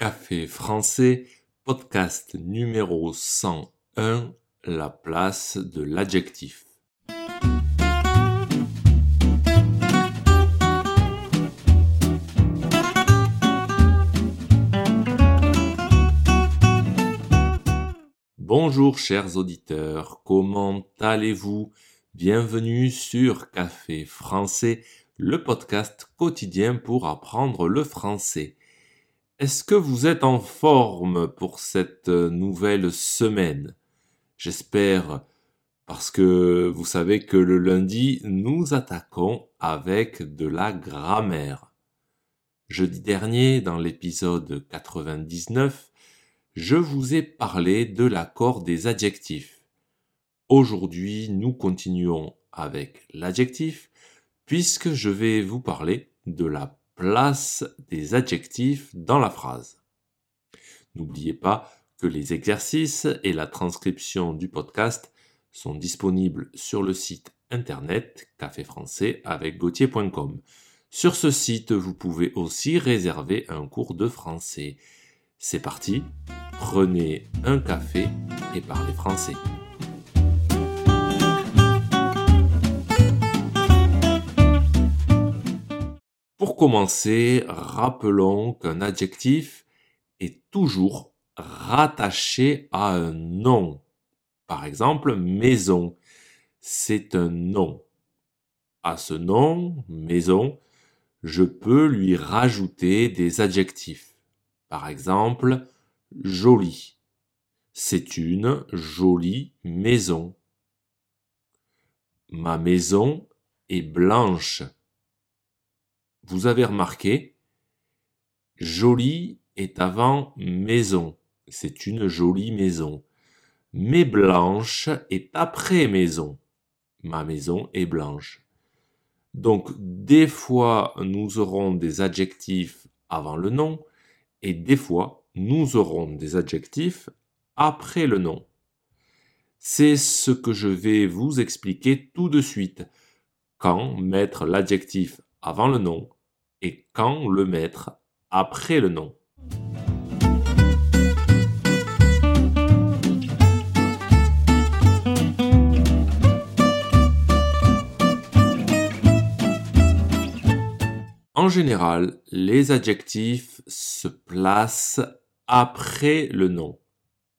Café français, podcast numéro 101, la place de l'adjectif. Bonjour chers auditeurs, comment allez-vous? Bienvenue sur Café français, le podcast quotidien pour apprendre le français. Est-ce que vous êtes en forme pour cette nouvelle semaine? J'espère parce que vous savez que le lundi, nous attaquons avec de la grammaire. Jeudi dernier, dans l'épisode 99, je vous ai parlé de l'accord des adjectifs. Aujourd'hui, nous continuons avec l'adjectif puisque je vais vous parler de la place des adjectifs dans la phrase. N'oubliez pas que les exercices et la transcription du podcast sont disponibles sur le site internet café français avec gauthier.com. Sur ce site, vous pouvez aussi réserver un cours de français. C'est parti, prenez un café et parlez français. Commencer, rappelons qu'un adjectif est toujours rattaché à un nom. Par exemple, maison, c'est un nom. À ce nom, maison, je peux lui rajouter des adjectifs. Par exemple, jolie. C'est une jolie maison. Ma maison est blanche. Vous avez remarqué, joli est avant maison. C'est une jolie maison. Mais blanche est après maison. Ma maison est blanche. Donc, des fois, nous aurons des adjectifs avant le nom et des fois, nous aurons des adjectifs après le nom. C'est ce que je vais vous expliquer tout de suite. Quand mettre l'adjectif avant le nom et quand le mettre après le nom. En général, les adjectifs se placent après le nom.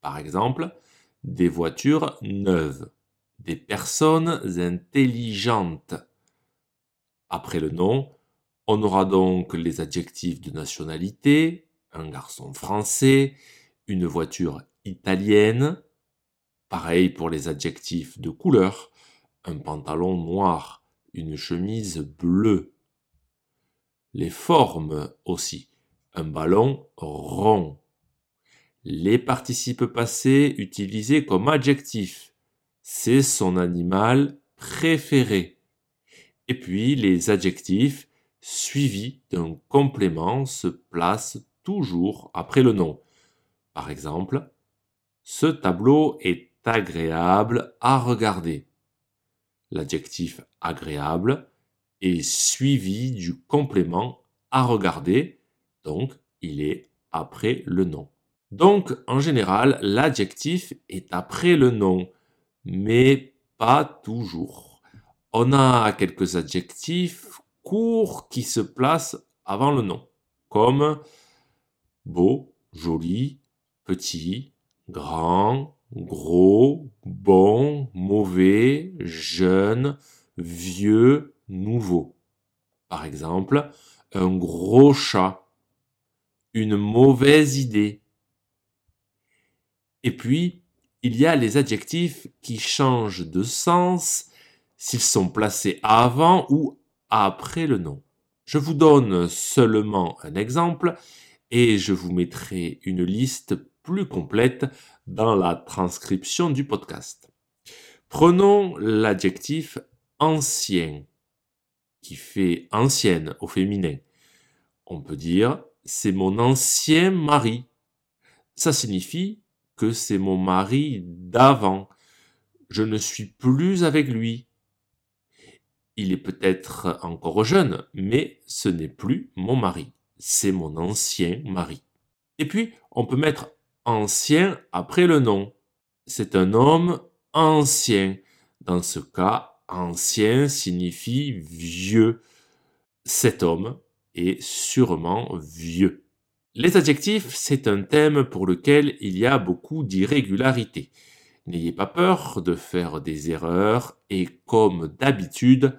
Par exemple, des voitures neuves, des personnes intelligentes. Après le nom, on aura donc les adjectifs de nationalité, un garçon français, une voiture italienne, pareil pour les adjectifs de couleur, un pantalon noir, une chemise bleue. Les formes aussi, un ballon rond. Les participes passés utilisés comme adjectifs, c'est son animal préféré. Et puis les adjectifs suivi d'un complément se place toujours après le nom. Par exemple, ce tableau est agréable à regarder. L'adjectif agréable est suivi du complément à regarder, donc il est après le nom. Donc en général, l'adjectif est après le nom, mais pas toujours. On a quelques adjectifs court qui se place avant le nom, comme beau, joli, petit, grand, gros, bon, mauvais, jeune, vieux, nouveau. Par exemple, un gros chat, une mauvaise idée. Et puis, il y a les adjectifs qui changent de sens s'ils sont placés avant ou après le nom. Je vous donne seulement un exemple et je vous mettrai une liste plus complète dans la transcription du podcast. Prenons l'adjectif ancien qui fait ancienne au féminin. On peut dire c'est mon ancien mari. Ça signifie que c'est mon mari d'avant. Je ne suis plus avec lui. Il est peut-être encore jeune, mais ce n'est plus mon mari, c'est mon ancien mari. Et puis, on peut mettre ancien après le nom. C'est un homme ancien. Dans ce cas, ancien signifie vieux. Cet homme est sûrement vieux. Les adjectifs, c'est un thème pour lequel il y a beaucoup d'irrégularités. N'ayez pas peur de faire des erreurs et comme d'habitude,